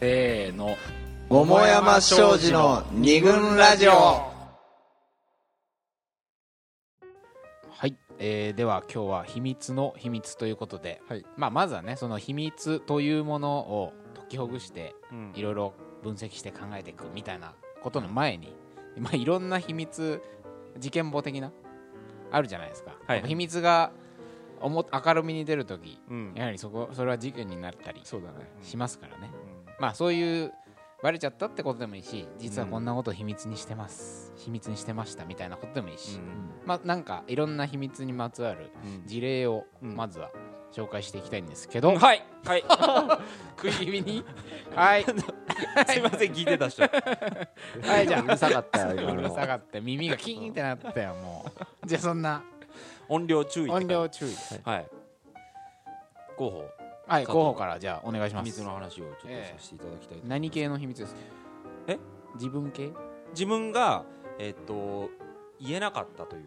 せーの。桃山商事の二軍ラジオ。はい、えーでは今日は秘密の秘密ということで、はい。まあ、まずはねその秘密というものを解きほぐしてうん。いろいろ分析して考えていくみたいなことの前に、まあ、いろんな秘密事件簿的なあるじゃないですか、はい。秘密がおも明るみに出るときうん。やはりそこそれは事件になったりそうだね。しますからね、うんまあそういうバレちゃったってことでもいいし実はこんなことを秘密にしてます、秘密にしてましたみたいなことでもいいし、まあなんかいろんな秘密にまつわるうん。事例をうん。まずは紹介していきたいんですけど、うん。はい。はい。食い気味に？はい。すいません聞いてた人。はいじゃあ。うるさかったよ 今うるのさかって耳がキーンってなったよもう。じゃあそんな。音量注意音量注意。はい。候補はい候補からじゃあお願いします。秘密の話をちょっとさせていただきたいと何系の秘密です？かえ？自分系？自分がえっと言えなかったという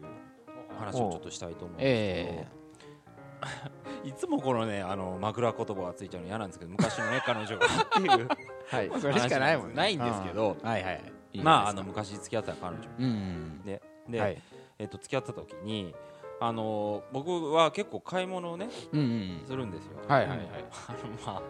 話をちょっとしたいと思うんですけど、えいつもこのねあの枕言葉がついちゃうの嫌なんですけど昔のね 彼女がっていうはい。それしかないもんね。ないんですけどうん。はいはい。まああの昔付き合ってた彼女。うん。でで、はい。えっと付き合った時にあの僕は結構買い物をねうんうんするんですよ。はいはいはい。あのま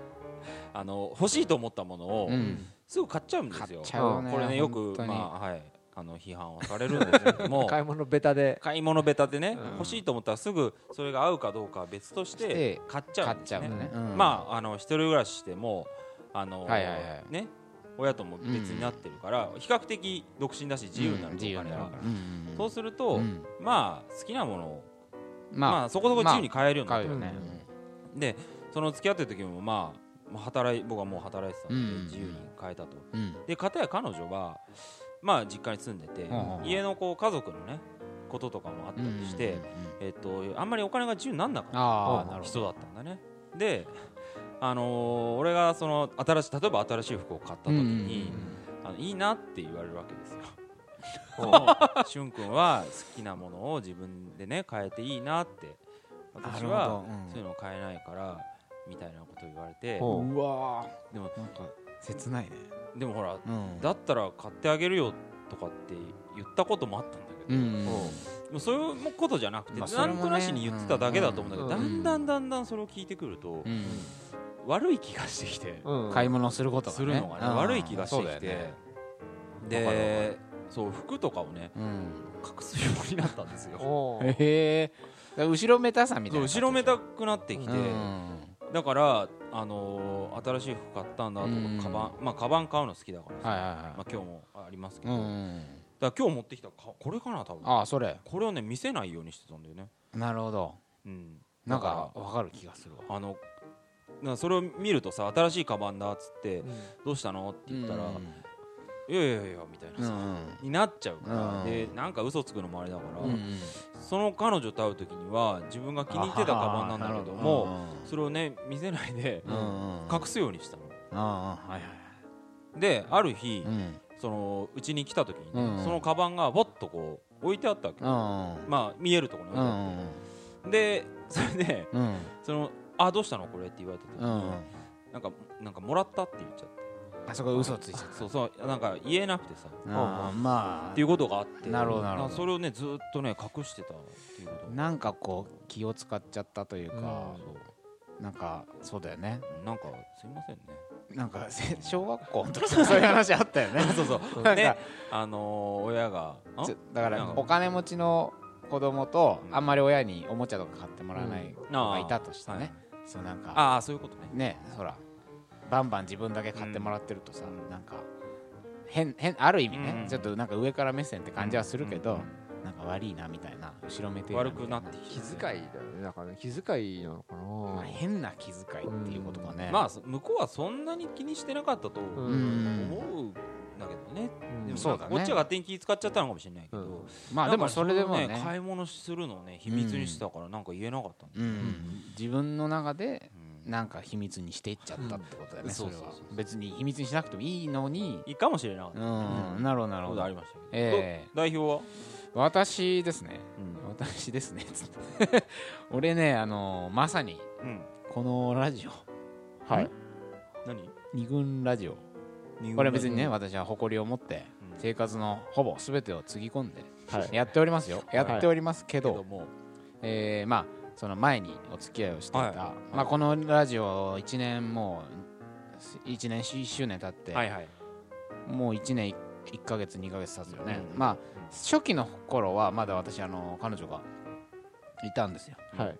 ああの欲しいと思ったものをうん。すぐ買っちゃうんですよ。買っちゃうよねこれねよくまあはいあの批判をされるんですけども 買い物ベタで。買い物ベタでね、うん。欲しいと思ったらすぐそれが合うかどうかは別とししてて買っちゃうんですね。ね。うん。まああの一人暮らししてもあの、はいはいはい。ね親とも別になってるから、比較的独身だし自由になる、自由になる。からうんそうすると、うん。まあ好きなものを、ままあ、そこそこ自由に買えるようになってる、ね。でその付き合ってる時もまあまあ働い僕はもう働いてたので、うん自由に買えたと。うん。で片や彼女はまあ実家に住んでて、家のこう家族のねこととかもあったりして、えっとあんまりお金が自由になんなかった人だったんだね。であのー俺がその新しい例えば新しい服を買ったど時に、あのいいなって言われるわけですよ。おしゅんくんは好きなものを自分でね変えていいなって。私はそういうのを買えないからみたいなことを言われて。おう。わでもーなんか切ないね。でもほらうん。だったら買ってあげるよとかって言ったこともあったんだけど、うんそういうことじゃなくて、まなんとなしに言ってただけだと思うんだけど、うん。だんだんだんだんそれを聞いてくると、うん悪い気がしてきて、うん。買い物することがね。するのがねうん。悪い気がしてきて、ね。でそう服とかをねうん。隠すようになったんですよ。おへえ後ろめたさみたいな後ろめたくなってきて、うん。だから、あのー新しい服買ったんだとか、うん。カバンまあカバン買うの好きだからさ、はいはいはい。まあ、今日もありますけど、だかうんら今日持ってきたかこれかな多分。ああそれ。これをね見せないようにしてたんだよね、なるほど。うん、なんかわかる気がするわ。あのなそれを見るとさ新しいカバンだっつって、どうしたのって言ったら、いやいやいやみたいなさ、になっちゃうから、うん。でなんか嘘つくのもあれだから、うんうん。その彼女と会う時には自分が気に入ってたカバンなんだけどもそれをね見せないでうんうん。隠すようにしたの。うんうんはいはい。である日、うん。そのうちに来た時にね、うんそのカバンがぼっとこう置いてあったわけ、うん。まあ見えるところにう置いてあんって、でそれでうんそのあどうしたの？これって言われた時に、うんなんかなんかもらったって言っちゃって。あそこ嘘ついちゃっそうそうなんか言えなくてさ。たあーまあ。っていうことがあって。なるほどなるほど。それをねずっとね隠してたっていうこと。なんかこう気を使っちゃったというかそう。なんかそうだよね。なんかすいませんね。なんかせ小学校の時とかそういう話あったよね。そうそう。なんでかあのー親がだからお金持ちの子供とうん。あんまり親におもちゃとか買ってもらわない子がいたとしてはい。ねそうなんか。ああそういうことね。ねほら。バンバン自分だけ買ってもらってるとさなんか。変変ある意味うんねちょっとなんか上から目線って感じはするけどうんうんなんか悪いなみたいな後ろめてえ悪くなって気遣いだよね。だからね気遣いなのかまあな。変な気遣いっていうことかね。まあそ向こうはそんなに気にしてなかったとう。思うん。うんだけどね。うん。でもそうだね。なんかこっちが勝手に気使っちゃったのかもしれないけど、うん。まあでもそれでもね。買い物するのをね秘密にしてたからなんか言えなかった自分の中でうん。なんか秘密にしていっちゃったってことだねそれは。別に秘密にしなくてもいいのに。いいかもしれなかった、うん。なるほどなるほど。ありましたええ。ど代表は、私ですね。私ですねつって。俺ねあのまさにうん。このラジオ。はい。何？二軍ラジオこれは別にね私は誇りを持って生活のほぼ全てをつぎ込んではい。やっておりますよ。やっておりますけけどどもえーまあその前にお付き合いをしていはい。たまあこのラジオ1年もう1年1周年経ってもう1年1ヶ月2ヶ月経つよね。うんまあ初期の頃はまだ私あの彼女がいたんですよ。はい。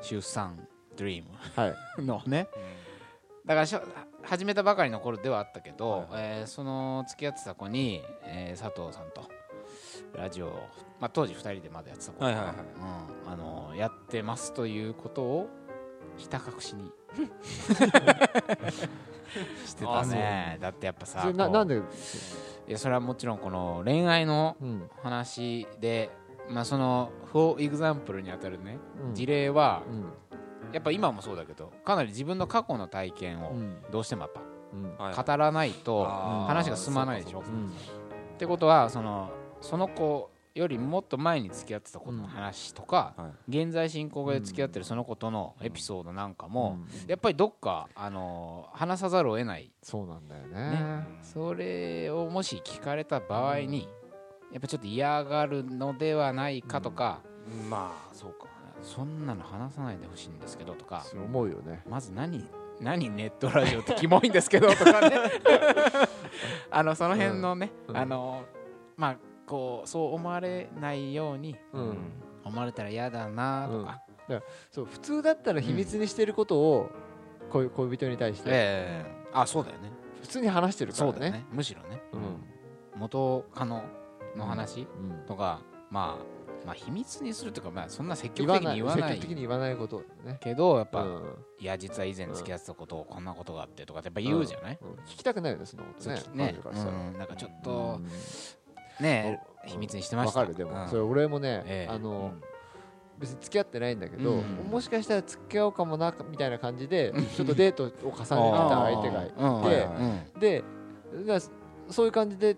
出産ドリーはい。ム のねだからしょ始めたばかりの頃ではあったけど、はいえーその付き合ってた子に、えー佐藤さんとラジオを、まあ、当時2人でまだやってた子が、はいはいはい。うん、あのやってますということをひた隠しに。してたね。だってやっぱさそれなんで？いやそれはもちろんこの恋愛のうん。話で、まあ、そのフォーエグザンプルにあたるね、うん。事例はうんやっぱ今もそうだけどかなり自分の過去の体験をうん。どうしてもやっぱ語らないと話が進まないでしょ。ってことはそのその子よりもっと前に付き合ってた子の話とか、はい。現在進行で付き合ってるその子とのエピソードなんかも、うん。やっぱりどっか、あの話さざるを得ない、そうなんだよね。ね。それをもし聞かれた場合に、やっぱちょっと嫌がるのではないかとか、うん。まあそうかそんなの話さないでほしいんですけどとかそう思うよね。まず何何ネットラジオってキモいんですけどとかね。あのその辺のね、うん。あのまあこうそう思われないようにうん。思われたら嫌だなとか、そう普通だったら秘密にしてることを恋恋人に対して。ええあそうだよね。普通に話してるからね。そうだよね。むしろね。うん。元カノの話うん。とか、まあまあ秘密にするというかまあそんな積言極的に言わない極的に言わないことね。けどやっぱ、うん。いや実は以前付き合ってたことをこんなことがあってとかってやっぱ言うじゃない、うん。聞きたくないよねそのことねね。うん。なんかちょっとねうん。秘密にしてました。わかるでも、うん。それ俺もね、ええ。あの、別に付き合ってないんだけど、うん。もしかしたら付き合おうかもなみたいな感じでちょっとデートを重ねてた相手がいて、でそういう感じで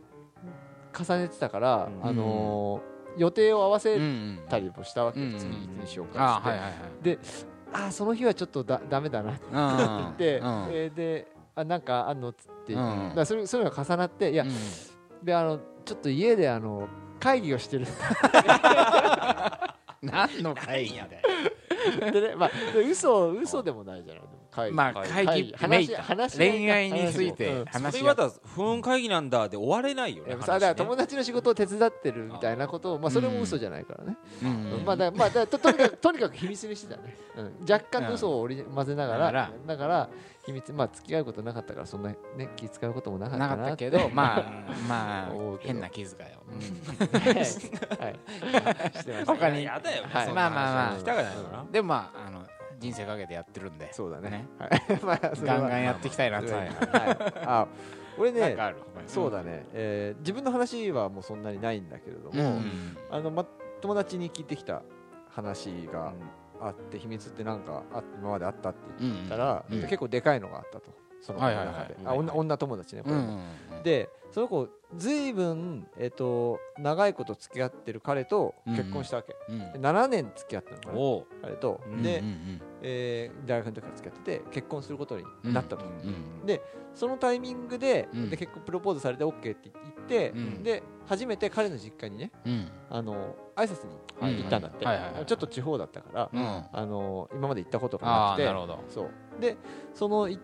重ねてたから、うん。あのー予定を合わうんうせんたりもしたわけ、うん次いつにしようかって、あはいはいはい。であーその日はちょっとだダメだなってうん言って、うんえーであなんかあんのっつって、うん。だそれそういうのが重なっていや、うんであのちょっと家であの会議をしてる 何の会議やででねまあで嘘嘘でもないじゃない会議、まあ会会議めい。た話恋愛についてうん。話し合う不運会議なんだで終われないよねだから友達達の仕事を手伝ってるみたいなことをまあそれも嘘じゃないからね、うん。まあだまあだととにかく とにかく秘密にしてたね、うん、若干の嘘を織り混ぜながら、だからだから秘密まあ付き合うことなかったからそんなね気使うこともなかったななかったけどまあ まあ変な気遣いを。はい、はい、してました他に。まあまあまあ。したかないかなでもまああの人生かけてやってるんで。そうだね。ね。はい。まあガンガンやっていきたいなとはい。はい。あ俺ねそうだね、えー自分の話はもうそんなにないんだけれども、うん。あのま、友達に聞いてきた話があって、秘密ってなんかあ今まであったってうん言ったら、うん結構でかいのがあったと。その中で、はいはいはいあ女女友達ねこれ。も、うんうん。でその子ずいぶん、えっと長いこと付き合ってる彼と結婚したわけ、うんで7年付き合ってるのかなおう。彼と、うんで、うんうんえー大学の時から付き合ってて結婚することになったと、うんでそのタイミングで,、うん。で結婚プロポーズされて OK って言って、うん。で初めて彼の実家にねうん。あの挨拶に行ったんだって、ちょっと地方だったから、うん。あの今まで行ったことがあなくてそう。でそのい、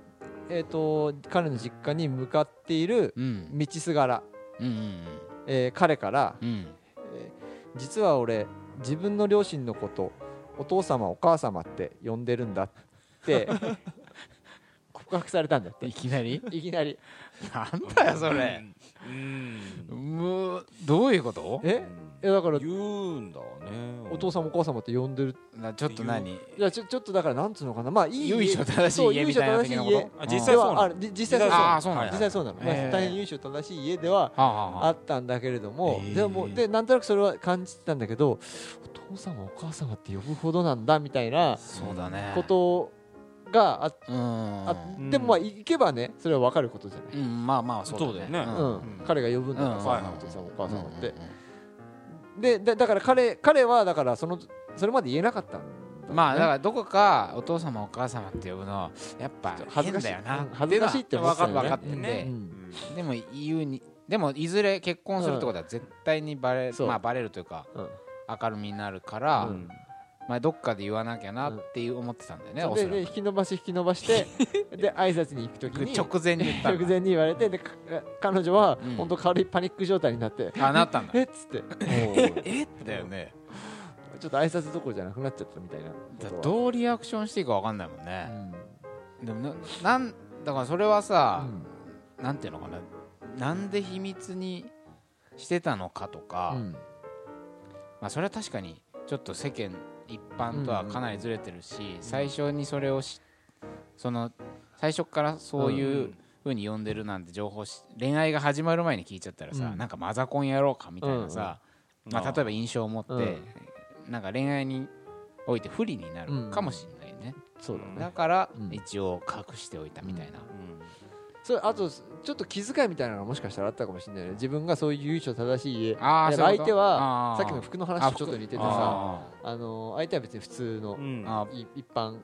えー、と彼の実家に向かっているうん。道すがら、うんうんえー彼から、えー実は俺自分の両親のことお父様お母様って呼んでるんだって 告白されたんだって。いきなり？いきなり。なんだよそれ。うん。もうどういうこと？え？いやだから言うんだね。お父様お母様って呼んでる。なちょっと何？いやちょちょっとだからなんつうのかな。まあいい由緒正しいそう家みたいな的なこと由緒正しいあ実際家でそうなの。実際そうなの？ああそうなんだ。実際そうなの、まあ大変由緒正しい家でははあったんだけれども、でもでなんとなくそれは感じてたんだけどお父様お母様って呼ぶほどなんだみたいなそうだね。ことがあうん。あでもまあ行けばねそれは分かることじゃない、うんまあまあそうだよね。うん。うん。彼が呼ぶんだからさ、お父様お母様って、うんででだから彼彼はだからそのそれまで言えなかった。まあだからどこかお父様お母様って呼ぶのやっぱ恥ずかしい。な。うん恥ずかしいって分かってて、ねうん。でも言うにでもいずれ結婚するってことは絶対にバレ,、まあ、バレるというかうん。明るみになるから、うんまあ、どっかで言わなきゃなっていう思ってたんだよね、そうでおそらく。で引き伸ばし引き伸ばして で挨拶に行くときに直前に言った直前に言われてでか彼女はうん。本当軽いパニック状態になってあなったんだ。えっつって。えっだよね。ちょっと挨拶どころじゃなくなっちゃったみたいなどうリアクションしていいか分かんないもんうね、ん。でもななんだからそれはさう、ん。なんていうのかな。なんで秘密にしてたのかとか、うん。まあ、それは確かにちょっと世間一般とはかなりずれてるし、最初にそれをしその最初からそういうふうに呼んでるなんて情報し恋愛が始まる前に聞いちゃったらさ、うん。なんかマザコンやろうかみたいなさ、まあ、例えば印象を持って、うん。なんか恋愛において不利になるかもしれないね、そうだね。だからうん。一応隠しておいたみたいな、それあとちょっと気遣いみたいなのがもしかしたらあったかもしれないね。自分がそういう由緒正しいああで相手ははさっきの服の話とちょっと似ててさああの相手は別に普通のうん。一般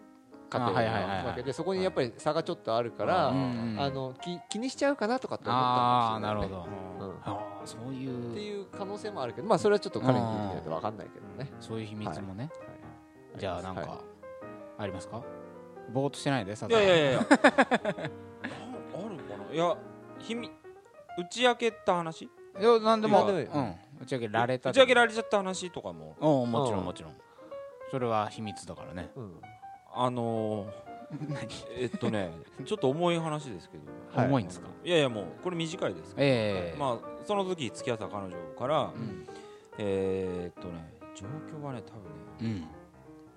家あ庭はいはいはいはい。なわけでそこにやっぱり差がちょっとあるからあの気気にしちゃうかなとかって思ったあーかもしれないね。なるほど、うん。そういう。っていう可能性もあるけどまあそれはちょっと彼に聞いてみないと分かんないけどね。そういう秘密もね、はい。じゃあなんか、はい。ありますか？ぼーっとしてないでさいやいやいや いや秘密打ち明けた話？いやなんでも。うん、打ち上げられた打ち明けられちゃった話とかも。おもちろうん。んもちろん。それは秘密だからね。うん。あのー えっとねちょっと重い話ですけど。はい。重いんですか？いやいやもうこれ短いですけど。ええまあその時付き合った彼女からうん。えーっとね状況はね多分ね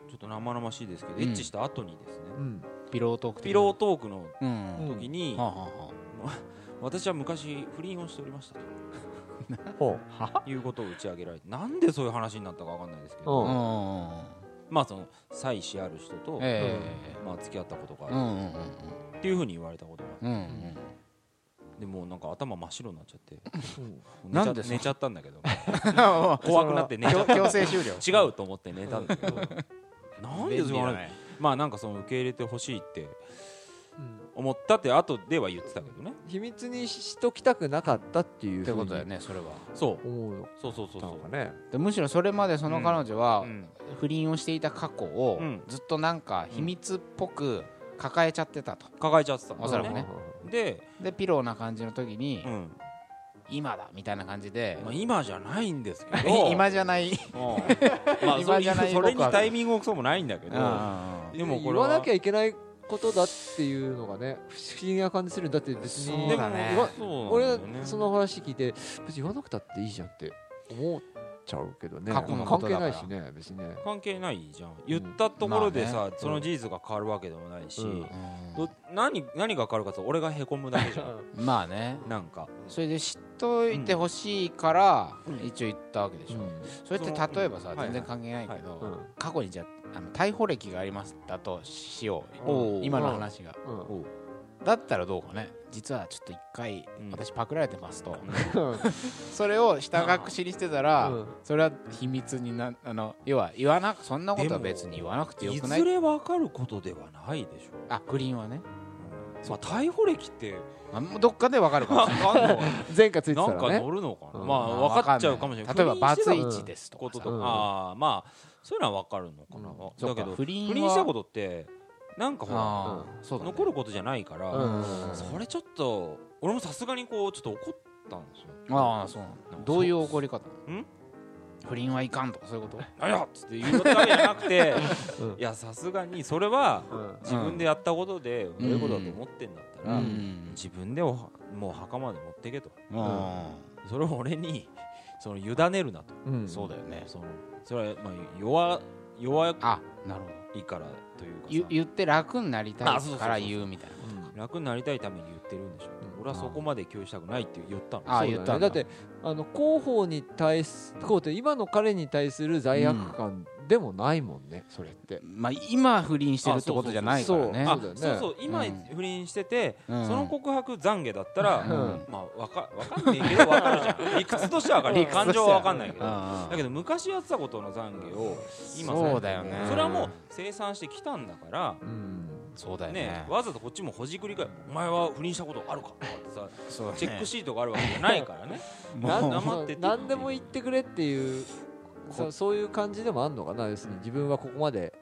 うん。ちょっと生々しいですけどうんエッチした後にですね。うん。ピロートークピロートークのうん。うん。時にはあはあ。は私は昔不倫をしておりました ほということを打ち上げられてなんでそういう話になったかわかんないですけうどまあその妻子ある人とえまあ付き合ったことがえうんうんあるっていうふうに言われたことがあうんうんうん。ってでもうなんか頭真っ白になっちゃって。寝ちゃなんでそ寝ちゃったんだけど。うん 怖くなって寝ちゃった。強強制終了。違うと思って寝たんだけど。なんでそうまあなんかその受け入れてほしいってうん思ったって後では言ってたけどね。秘密にしときたくなかったっていうってことだよねねそれは。そう。思う。のそうそうそうそう。かねでむしろそれまでその彼女はうん。不倫をしていた過去をうん。ずっとなんか秘密っぽく抱えちゃってたと。抱えちゃってたおそらくね。で、でピローな感じの時にうん。今だみたいな感じで。まあ、今じゃないんですけど。今じゃない。うん。まあ今じゃないそれにタイミングもクソもないんだけど。うん。でもこれは。言わなきゃいけないことだっていうのがね不思議な感じする。んだって別にそうだね。俺その話聞いて別に言わなくたっていいじゃんって思っちゃうけどね。過去のことだから。関係ないしね別にね。関係ないじゃん。言ったところでさ、まあその事実が変わるわけでもないし、うん。ど何何が変わるかって俺がへこむだけじゃん。まあね。なんか。それで知っといてほしいからうん一応言ったわけでしょ。うん。それって例えばさ全然関係ないけはいどうん。過去にじゃあの逮捕歴がありますだとしよう。今の話が。だったらどうかね。実はちょっと一回うん。私パクられてますと。うん。それを下隠しにしてたらうん。それは秘密になあの要は言わなそんなことは別に言わなくてよくない？いずれ分かることではないでしょあ不倫はね。まあ逮捕歴ってあもうどっかでわかるかもしれない。前科ついてなんかたらね乗るのかな、うん。まあ分かっちゃうかもしれない。例えばバツイチですととかさとか、ああまあそういうのは分かるのかな、うん。だけど不倫は不倫したことってなんかほらね。残ることじゃないから、うんそれちょっと俺もさすがにこうちょっと怒ったんですよ。ああそうなんだ。どういう怒り方ん？不倫はいかんとかそういうこと？あやっつって言うわけじゃなくて うん。いやさすがにそれはうん。自分でやったことで悪いことだと思ってんだったら、うん。自分でおもう墓まで持ってけと。うそれを俺にその委ねるなと。うんん。そうだよね。そのそれはまあ弱弱あなるほど。いからというかさ。言言って楽になりたいあそうそうそうそう。から言うみたいな楽になりたいために言ってるんでしょ、うん。俺はそこまで共有したくないって言ったの。あそうだね言ったんだ。だってあの広報に対す広報って今の彼に対する罪悪感でもないもんねそれって。まあ今不倫してるってことじゃないからね。あそうそう今うん。不倫してて、うん。その告白懺悔だったら、うん。まあわかわかんないけどわかるじゃん。理屈としてはわかる。感情はわかんないけど、うん。だけど昔やってたことの懺悔を今そうだよね。それはもう生産してきたんだから、うん。そうだよね。ね、わざとこっちもほじくり返お前は不倫したことあるか？とかってさチェックシートがあるわけじゃないからね。な んもう黙ってて。何でも言ってくれっていうそそういう感じでもあんのかな？要するに自分はここまで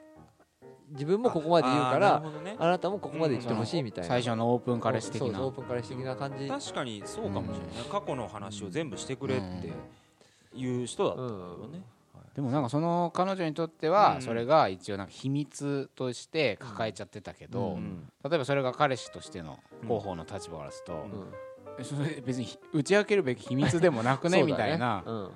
自分もここまで言うからね。あなたもここまで言ってほしいみたいな。最初のオープン彼氏的な。そうそうオープン彼氏的な感じ。確かにそうかもしれない、過去の話を全部してくれっていう人だったよね、でもなんかその彼女にとってはうん。それが一応なんか秘密として抱えちゃってたけど、うん。例えばそれが彼氏としての広報の立場からすると、うん。えそれ別に打ち明けるべき秘密でもなくね。みたいな。うん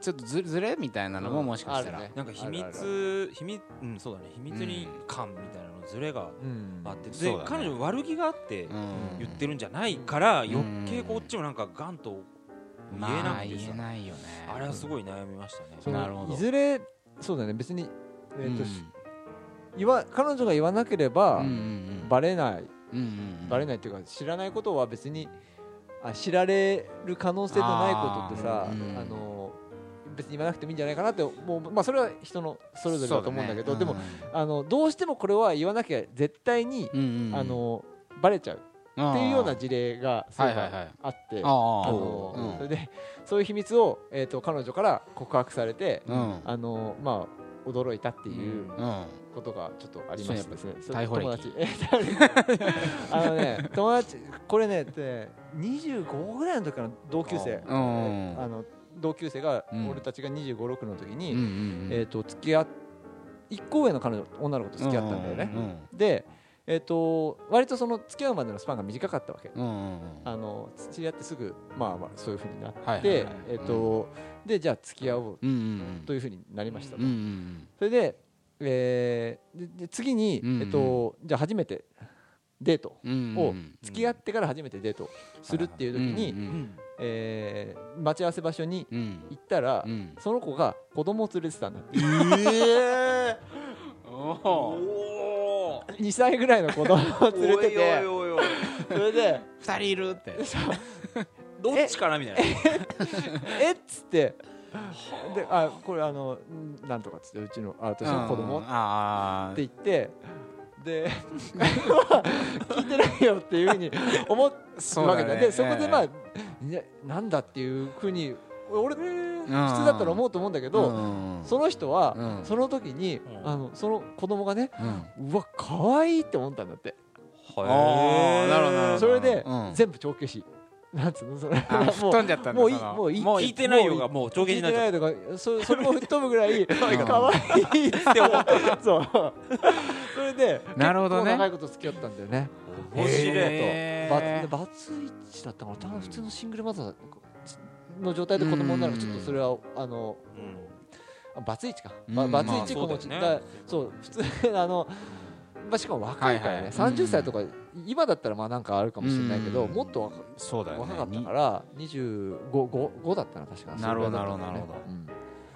ちょっとずずれみたいなのももしかしたら、うんね。なんか秘密秘密うんそうだね。秘密に感みたいなのズレがうん。あって、でね。彼女悪気があってうん。言ってるんじゃないから、ん。余計こっちもなんかガンと言えなまあ言くてさ、えないよね。あれはすごい悩みましたね、そのなるほど。いずれそうだね。別にえーとうん。言わ彼女が言わなければうんうんバレない。うんうんうん。バレないっていうか知らないことは別にあ知られる可能性のないことってさああーうん。の別に言わなくてもいいんじゃないかなってもうまあそれは人のそれぞれだと思うんだけどでもあのどうしてもこれは言わなきゃ絶対にうんうんうん。あのバレちゃうっていうような事例がそういえばはいはいはいあってあのうん。それでそういう秘密をえーと彼女から告白されてうん。あのまあ驚いたっていううん。ことがちょっとありましてですね 友達。えあのね友達これねで25ぐらいの時から同級生。うん。あの同級生がうん。俺たちが2 5 6の時に、えー、と付き合っ1個上の彼女女の子と付き合ったんだよね、で、えー、と割とその付き合うまでのスパンが短かったわけ、あの知り合ってすぐ、まあ、まあそういうふうになって、えーとでじゃあ付き合おうというふうになりましたそれで,、えーでで次に、えー、とじゃあ初めてデートを付き合ってから初めてデートするっていう時に、えー待ち合わせ場所にうん。行ったら、うん。その子が子供を連れてたんだって。お おー。2歳ぐらいの子供を連れてて。それで二人いるって。どっちかなみたいな。えっつって。であこれあのんなんとかっつってうちのあ私の子供うんっあて言ってで 聞いてないよっていうふうに思ってるわけだでそこでまあいやなんだっていうふうに俺普通だったら思うと思うんだけど、その人は、うん。その時に、うん。あのその子供がねうん。うわ可愛いって思ったんだって。それで、うん。全部帳消し。なんつうのそれ。吹っ飛んじゃったんだもういいもういいもう聞いてないよがもう上下になっちゃ聞いてないとかそそれも吹っ飛ぶぐらい 可愛いうって思った。そう。それでなるほどね。結構長いこと付き合ったんだよね。面白い。へー。バツバツイチだったかな。多分普通のシングルマザーの状態で子供になるとちょっとそれはあのあバツイチか、ばうんバツイチまあ子持ちそうだそう普通 あの、まあ、しかも若いからね、はいはい。30歳とか、今だったらまあなんかあるかもしれないけど、うん。もっと若そうだよね。若かったから25 5 5だったな確か。なるほどそれぐらいだったんだよね。なるほどうん。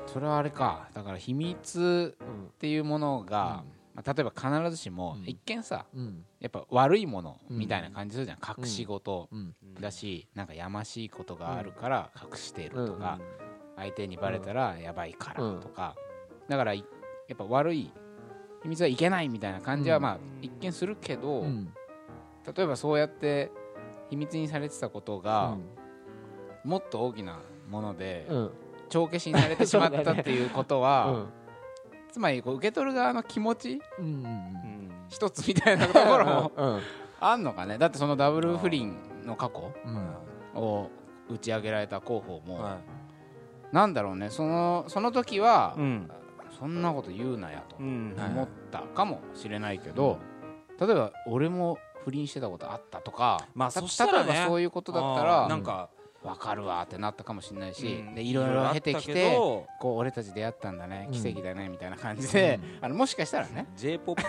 それはあれか。だから秘密っていうものが、まあ、例えば必ずしもうん。一見さうん。やっぱ悪いものみたいな感じするじゃん、隠し事うん。だしなんかやましいことがあるから隠しているとか、相手にバレたらやばいからとか、だからいやっぱ悪い秘密はいけないみたいな感じはうん。まあ一見するけど、うん。例えばそうやって秘密にされてたことが、もっと大きなもので帳消しにされてしまったっていうことは、うんつまりこう受け取る側の気持ちうん。一つみたいなところもうん。あんのかね。だってそのダブル不倫の過去うん。を打ち上げられた候補も、はなんだろうね。そのその時は、そんなこと言うなやとうん。思ったかもしれないけど、例えば俺も不倫してたことあったとか、たまあそしたらね。例えばそういうことだったあらーなんか分かるわってなったかもしれないし、うん。でいろいろ経てきてこう俺たち出会ったんだね、うん。奇跡だねみたいな感じで、あのもしかしたらね。J-POP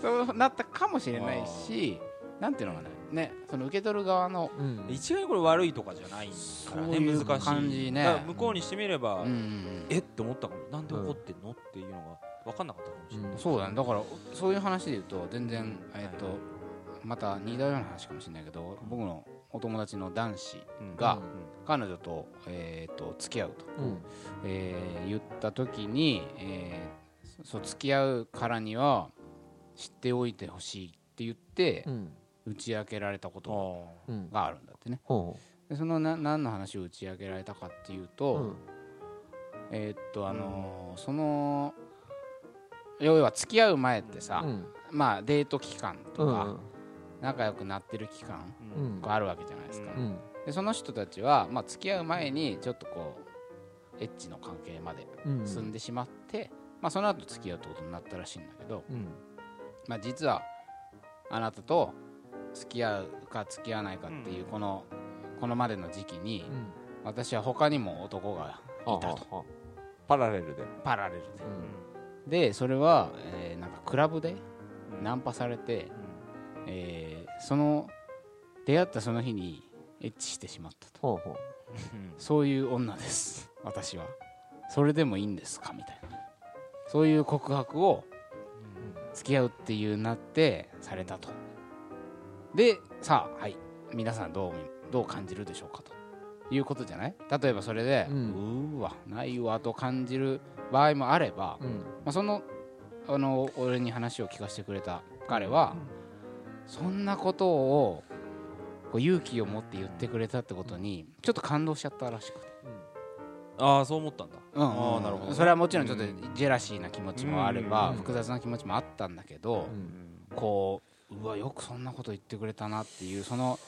そうなったかもしれないしなんていうのかな。ねその受け取る側のうん。一概にこれ悪いとかじゃないからね難しい感じね。向こうにしてみれば、うんうん。え？って思ったかも。なんで怒ってんの、っていうのが分かんなかったかもしれない、うん。そうだね。だからそういう話で言うと全然えっとまた似たような話かもしれないけど僕のお友達の男子うん。がうん。彼女と,、えー、と付き合うと、うん。えー言った時に、えーそう付き合うからには知っておいてほしいって言ってうん。打ち明けられたことがあるんだってね。ほでそのな何の話を打ち明けられたかっていううと、うん。えーっとあのーその要は付き合う前ってさ、うん。まあデート期間うとかん仲良くなってる期間があるわけじゃないですか、うん。でその人たちは、まあ、付き合う前にちょっとこうエッチの関係までうん進んでしまって、まあ、その後付き合うってことになったらしいんだけど、うん。まあ、実はあなたと付き合うか付き合わないかっていうこの、このまでの時期にうん。私は他にも男がいたと。あああ。パラレルで。パラレルで。うん。でそれは、えーなんかクラブでナンパされて、えーその出会ったその日にエッチしてしまったと。ほうほう。そういう女です。私は。それでもいいんですかみたいな。そういう告白を付き合うっていうなってされたと。でさあはい。皆さんどうどう感じるでしょうかと。いうことじゃない？例えばそれで、ううんーわないわと感じる場合もあれば、うん。まあ、そのあの俺に話を聞かせてくれた彼は、そんなことをこう勇気を持って言ってくれたってことにちょっと感動しちゃったらしくて、ああそう思ったんだ。うん。あーなるほどね。それはもちろんちょっとジェラシーな気持ちもあれば、うん。複雑な気持ちもあったんだけど、こううわよくそんなこと言ってくれたなっていうその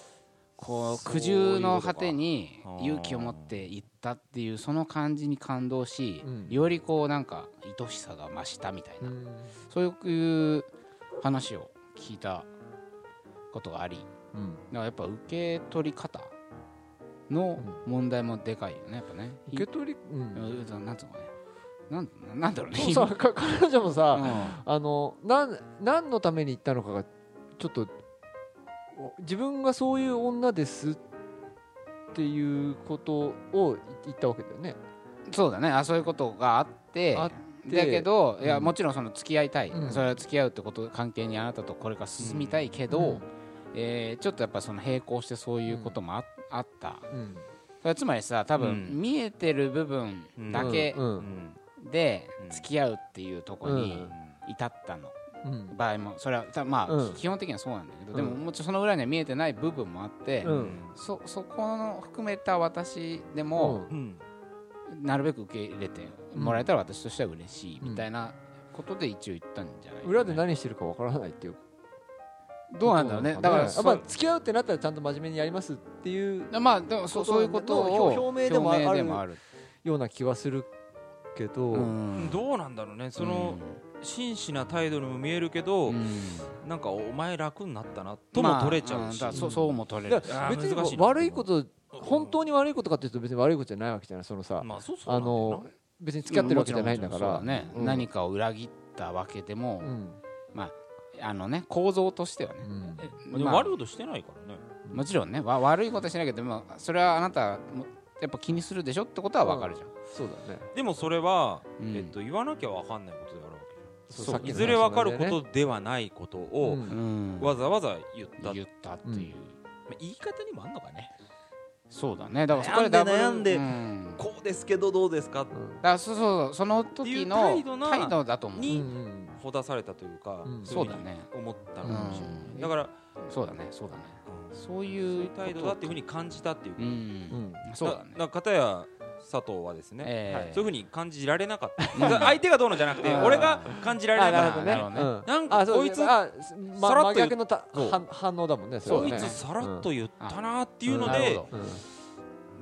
こう苦渋の果てに勇気を持って言ったっていうその感じに感動し、うん。よりこうなんか愛しさが増したみたいな、うん。そういう話を聞いたことがありうん。だからやっぱ受け取り方の問題もでかいよねやっぱね。受け取りうん。うんなんつうのかねなんなんだろうね。そうさか彼女もさうん。あのなん何のために行ったのかがちょっとお自分がそういう女ですっていうことを言ったわけだよね。そうだね。あそういうことがあってあってだけどいやうんもちろんその付き合いたい、うん。それは付き合うってこと関係にあなたとこれから進みたいけど、うん。えーちょっとやっぱその並行してそういうこともあ,、あった。うん。それはつまりさ多分、うん。見えてる部分だけでうん。付き合うっていうところに至ったの、うん。場合もそれはたまあ、うん。基本的にはそうなんだけど、うん。でももちろんその裏には見えてない部分もあって、うん。そそこの含めた私でも、うんなるべく受け入れてもらえたら私としては嬉しいみたいなことで一応言ったんじゃないかな。裏で何してるかわからないっていう。どうなんだろうね。だからそやっぱ付き合うってなったらちゃんと真面目にやりますっていうまあでもそそういうこと。を表表明でもある。ような気はするけど、うん。どうなんだろうね。その真摯な態度にも見えるけど、うん。なんかお前楽になったな。とも取れちゃうし、まあん。だそうそうも取れる。別に悪いこと本当に悪いことかっていうと別に悪いことじゃないわけじゃない。そのさ、まあそうそうあの別に付き合ってるわけじゃないんだから。ね。うん。何かを裏切ったわけでもうん。あのね構造としてはね。うん。なでも悪いことしてないからね、もちろんねわ悪いことしなきゃでもそれはあなたもやっぱ気にするでしょってことはわかるじゃん。そうだね。でもそれは、うん。えっと、言わなきゃ分かんないことであるわけじゃん。いずれ分かることではないことを、うん。わざわざ言った、言ったっていう。うん。まあ言い方にもあんのかねそうだね。だからそこで悩んでうん。こうですけどどうですか？だからそうそうその時の態度な態度だと思う。にうんほだされたというか、うん。そうだね。に思ったのかもしれない、うん。だから、そうだねそうだね。そうそういいうう態度だっていうふうに感じたっていうか、うん。うん。そうだね。だ片や佐藤はですね、ええ。はい。そういうふうに感じられなかった、うん。相手がどうのじゃなくて、うん。俺が感じられあなかった。なん。かこいつさらっと反反応だもんねこいつさらっと言ったなっていうので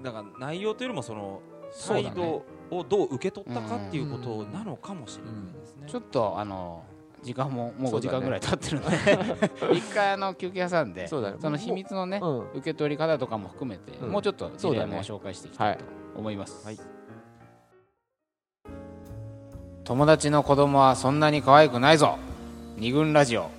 だから内容というよりもその態度をどう受け取ったかっていうことなのかもしれないですね。ちょっとあの時間ももう5そうだね。時間ぐらい経ってるんで。一回あの休憩挟んでそうだね。その秘密のねうん。受け取り方とかも含めてうん。もうちょっと事例も紹介していきたいと思います。はい。友達の子供はそんなに可愛くないぞ。二軍ラジオ